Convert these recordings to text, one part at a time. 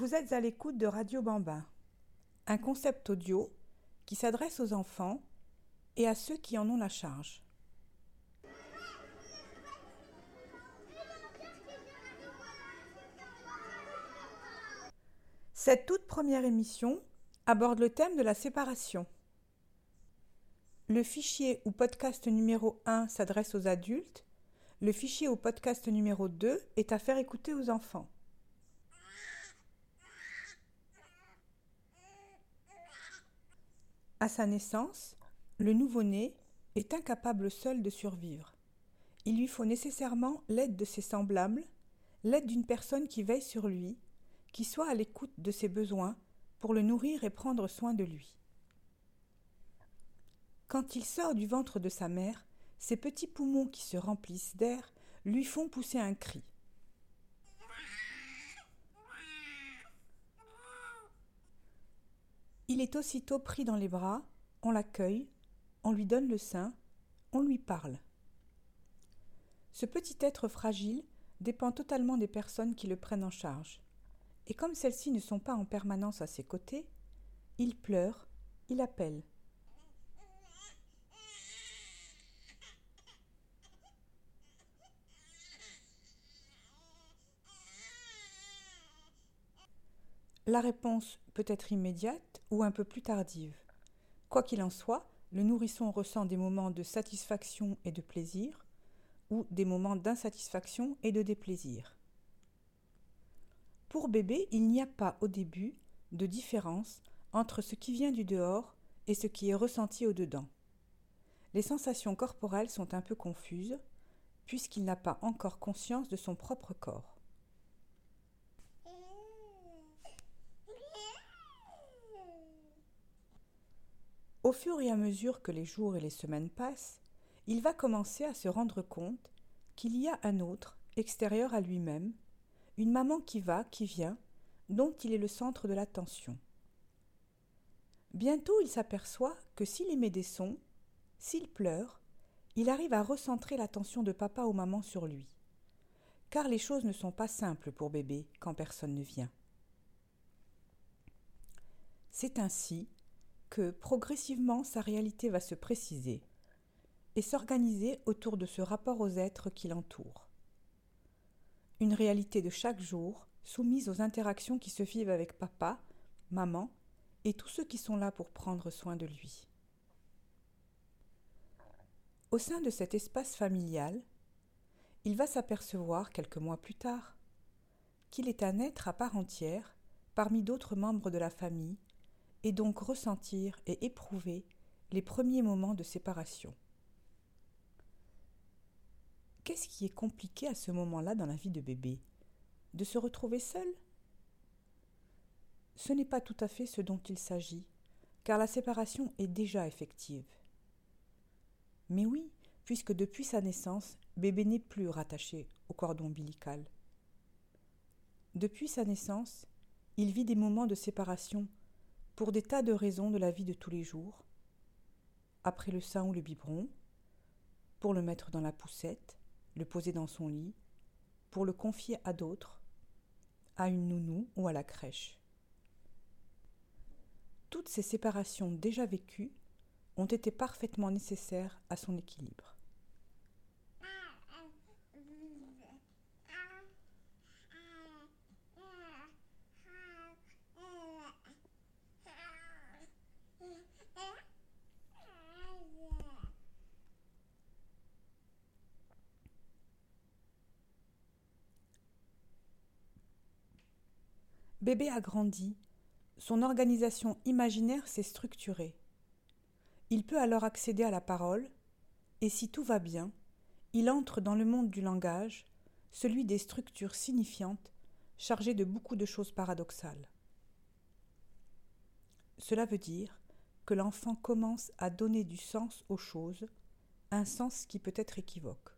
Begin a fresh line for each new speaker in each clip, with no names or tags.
Vous êtes à l'écoute de Radio Bambin, un concept audio qui s'adresse aux enfants et à ceux qui en ont la charge. Cette toute première émission aborde le thème de la séparation. Le fichier ou podcast numéro 1 s'adresse aux adultes, le fichier ou podcast numéro 2 est à faire écouter aux enfants. À sa naissance, le nouveau-né est incapable seul de survivre. Il lui faut nécessairement l'aide de ses semblables, l'aide d'une personne qui veille sur lui, qui soit à l'écoute de ses besoins pour le nourrir et prendre soin de lui. Quand il sort du ventre de sa mère, ses petits poumons qui se remplissent d'air lui font pousser un cri. Il est aussitôt pris dans les bras, on l'accueille, on lui donne le sein, on lui parle. Ce petit être fragile dépend totalement des personnes qui le prennent en charge. Et comme celles-ci ne sont pas en permanence à ses côtés, il pleure, il appelle. La réponse peut être immédiate ou un peu plus tardive. Quoi qu'il en soit, le nourrisson ressent des moments de satisfaction et de plaisir, ou des moments d'insatisfaction et de déplaisir. Pour bébé, il n'y a pas au début de différence entre ce qui vient du dehors et ce qui est ressenti au dedans. Les sensations corporelles sont un peu confuses, puisqu'il n'a pas encore conscience de son propre corps. Au fur et à mesure que les jours et les semaines passent, il va commencer à se rendre compte qu'il y a un autre, extérieur à lui-même, une maman qui va, qui vient, dont il est le centre de l'attention. Bientôt il s'aperçoit que s'il émet des sons, s'il pleure, il arrive à recentrer l'attention de papa ou maman sur lui. Car les choses ne sont pas simples pour bébé quand personne ne vient. C'est ainsi que progressivement sa réalité va se préciser et s'organiser autour de ce rapport aux êtres qui l'entourent. Une réalité de chaque jour soumise aux interactions qui se vivent avec papa, maman et tous ceux qui sont là pour prendre soin de lui. Au sein de cet espace familial, il va s'apercevoir quelques mois plus tard qu'il est un être à part entière parmi d'autres membres de la famille et donc ressentir et éprouver les premiers moments de séparation. Qu'est-ce qui est compliqué à ce moment-là dans la vie de bébé? De se retrouver seul? Ce n'est pas tout à fait ce dont il s'agit, car la séparation est déjà effective. Mais oui, puisque depuis sa naissance, bébé n'est plus rattaché au cordon ombilical. Depuis sa naissance, il vit des moments de séparation pour des tas de raisons de la vie de tous les jours, après le sein ou le biberon, pour le mettre dans la poussette, le poser dans son lit, pour le confier à d'autres, à une nounou ou à la crèche. Toutes ces séparations déjà vécues ont été parfaitement nécessaires à son équilibre. Bébé a grandi, son organisation imaginaire s'est structurée. Il peut alors accéder à la parole, et si tout va bien, il entre dans le monde du langage, celui des structures signifiantes, chargées de beaucoup de choses paradoxales. Cela veut dire que l'enfant commence à donner du sens aux choses, un sens qui peut être équivoque.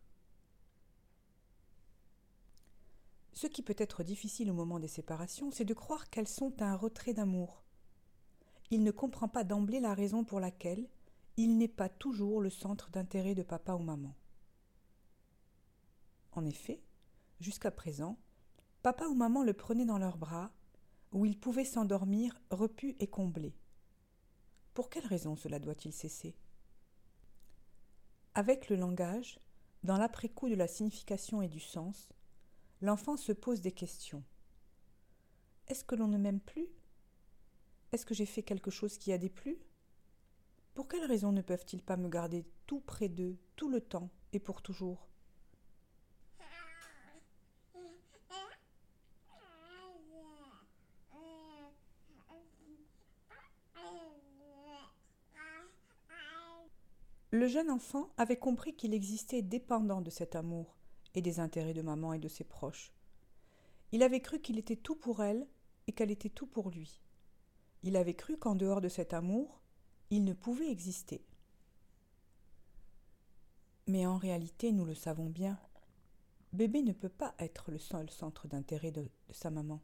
Ce qui peut être difficile au moment des séparations, c'est de croire qu'elles sont un retrait d'amour. Il ne comprend pas d'emblée la raison pour laquelle il n'est pas toujours le centre d'intérêt de papa ou maman. En effet, jusqu'à présent, papa ou maman le prenaient dans leurs bras, où il pouvait s'endormir repu et comblé. Pour quelle raison cela doit-il cesser? Avec le langage, dans l'après-coup de la signification et du sens, l'enfant se pose des questions. Est-ce que l'on ne m'aime plus? Est-ce que j'ai fait quelque chose qui a déplu? Pour quelle raison ne peuvent-ils pas me garder tout près d'eux, tout le temps et pour toujours? Le jeune enfant avait compris qu'il existait dépendant de cet amour et des intérêts de maman et de ses proches. Il avait cru qu'il était tout pour elle et qu'elle était tout pour lui. Il avait cru qu'en dehors de cet amour, il ne pouvait exister. Mais en réalité, nous le savons bien, bébé ne peut pas être le seul centre d'intérêt de, de, sa maman.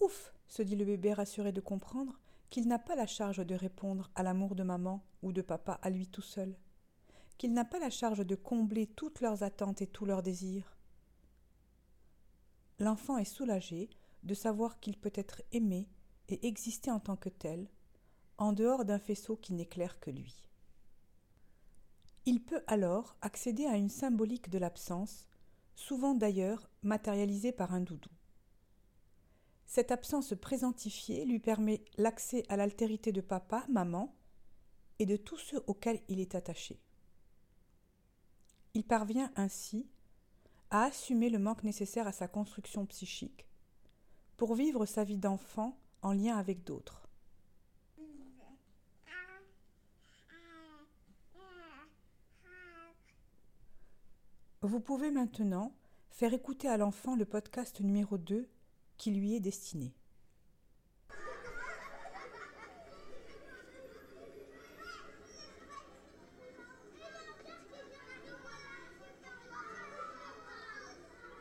Ouf se dit le bébé rassuré de comprendre qu'il n'a pas la charge de répondre à l'amour de maman ou de papa à lui tout seul, qu'il n'a pas la charge de combler toutes leurs attentes et tous leurs désirs. L'enfant est soulagé de savoir qu'il peut être aimé et exister en tant que tel, en dehors d'un faisceau qui n'éclaire que lui. Il peut alors accéder à une symbolique de l'absence, souvent d'ailleurs matérialisée par un doudou. Cette absence présentifiée lui permet l'accès à l'altérité de papa, maman et de tous ceux auxquels il est attaché. Il parvient ainsi à assumer le manque nécessaire à sa construction psychique pour vivre sa vie d'enfant en lien avec d'autres. Vous pouvez maintenant faire écouter à l'enfant le podcast numéro 2 qui lui est destiné.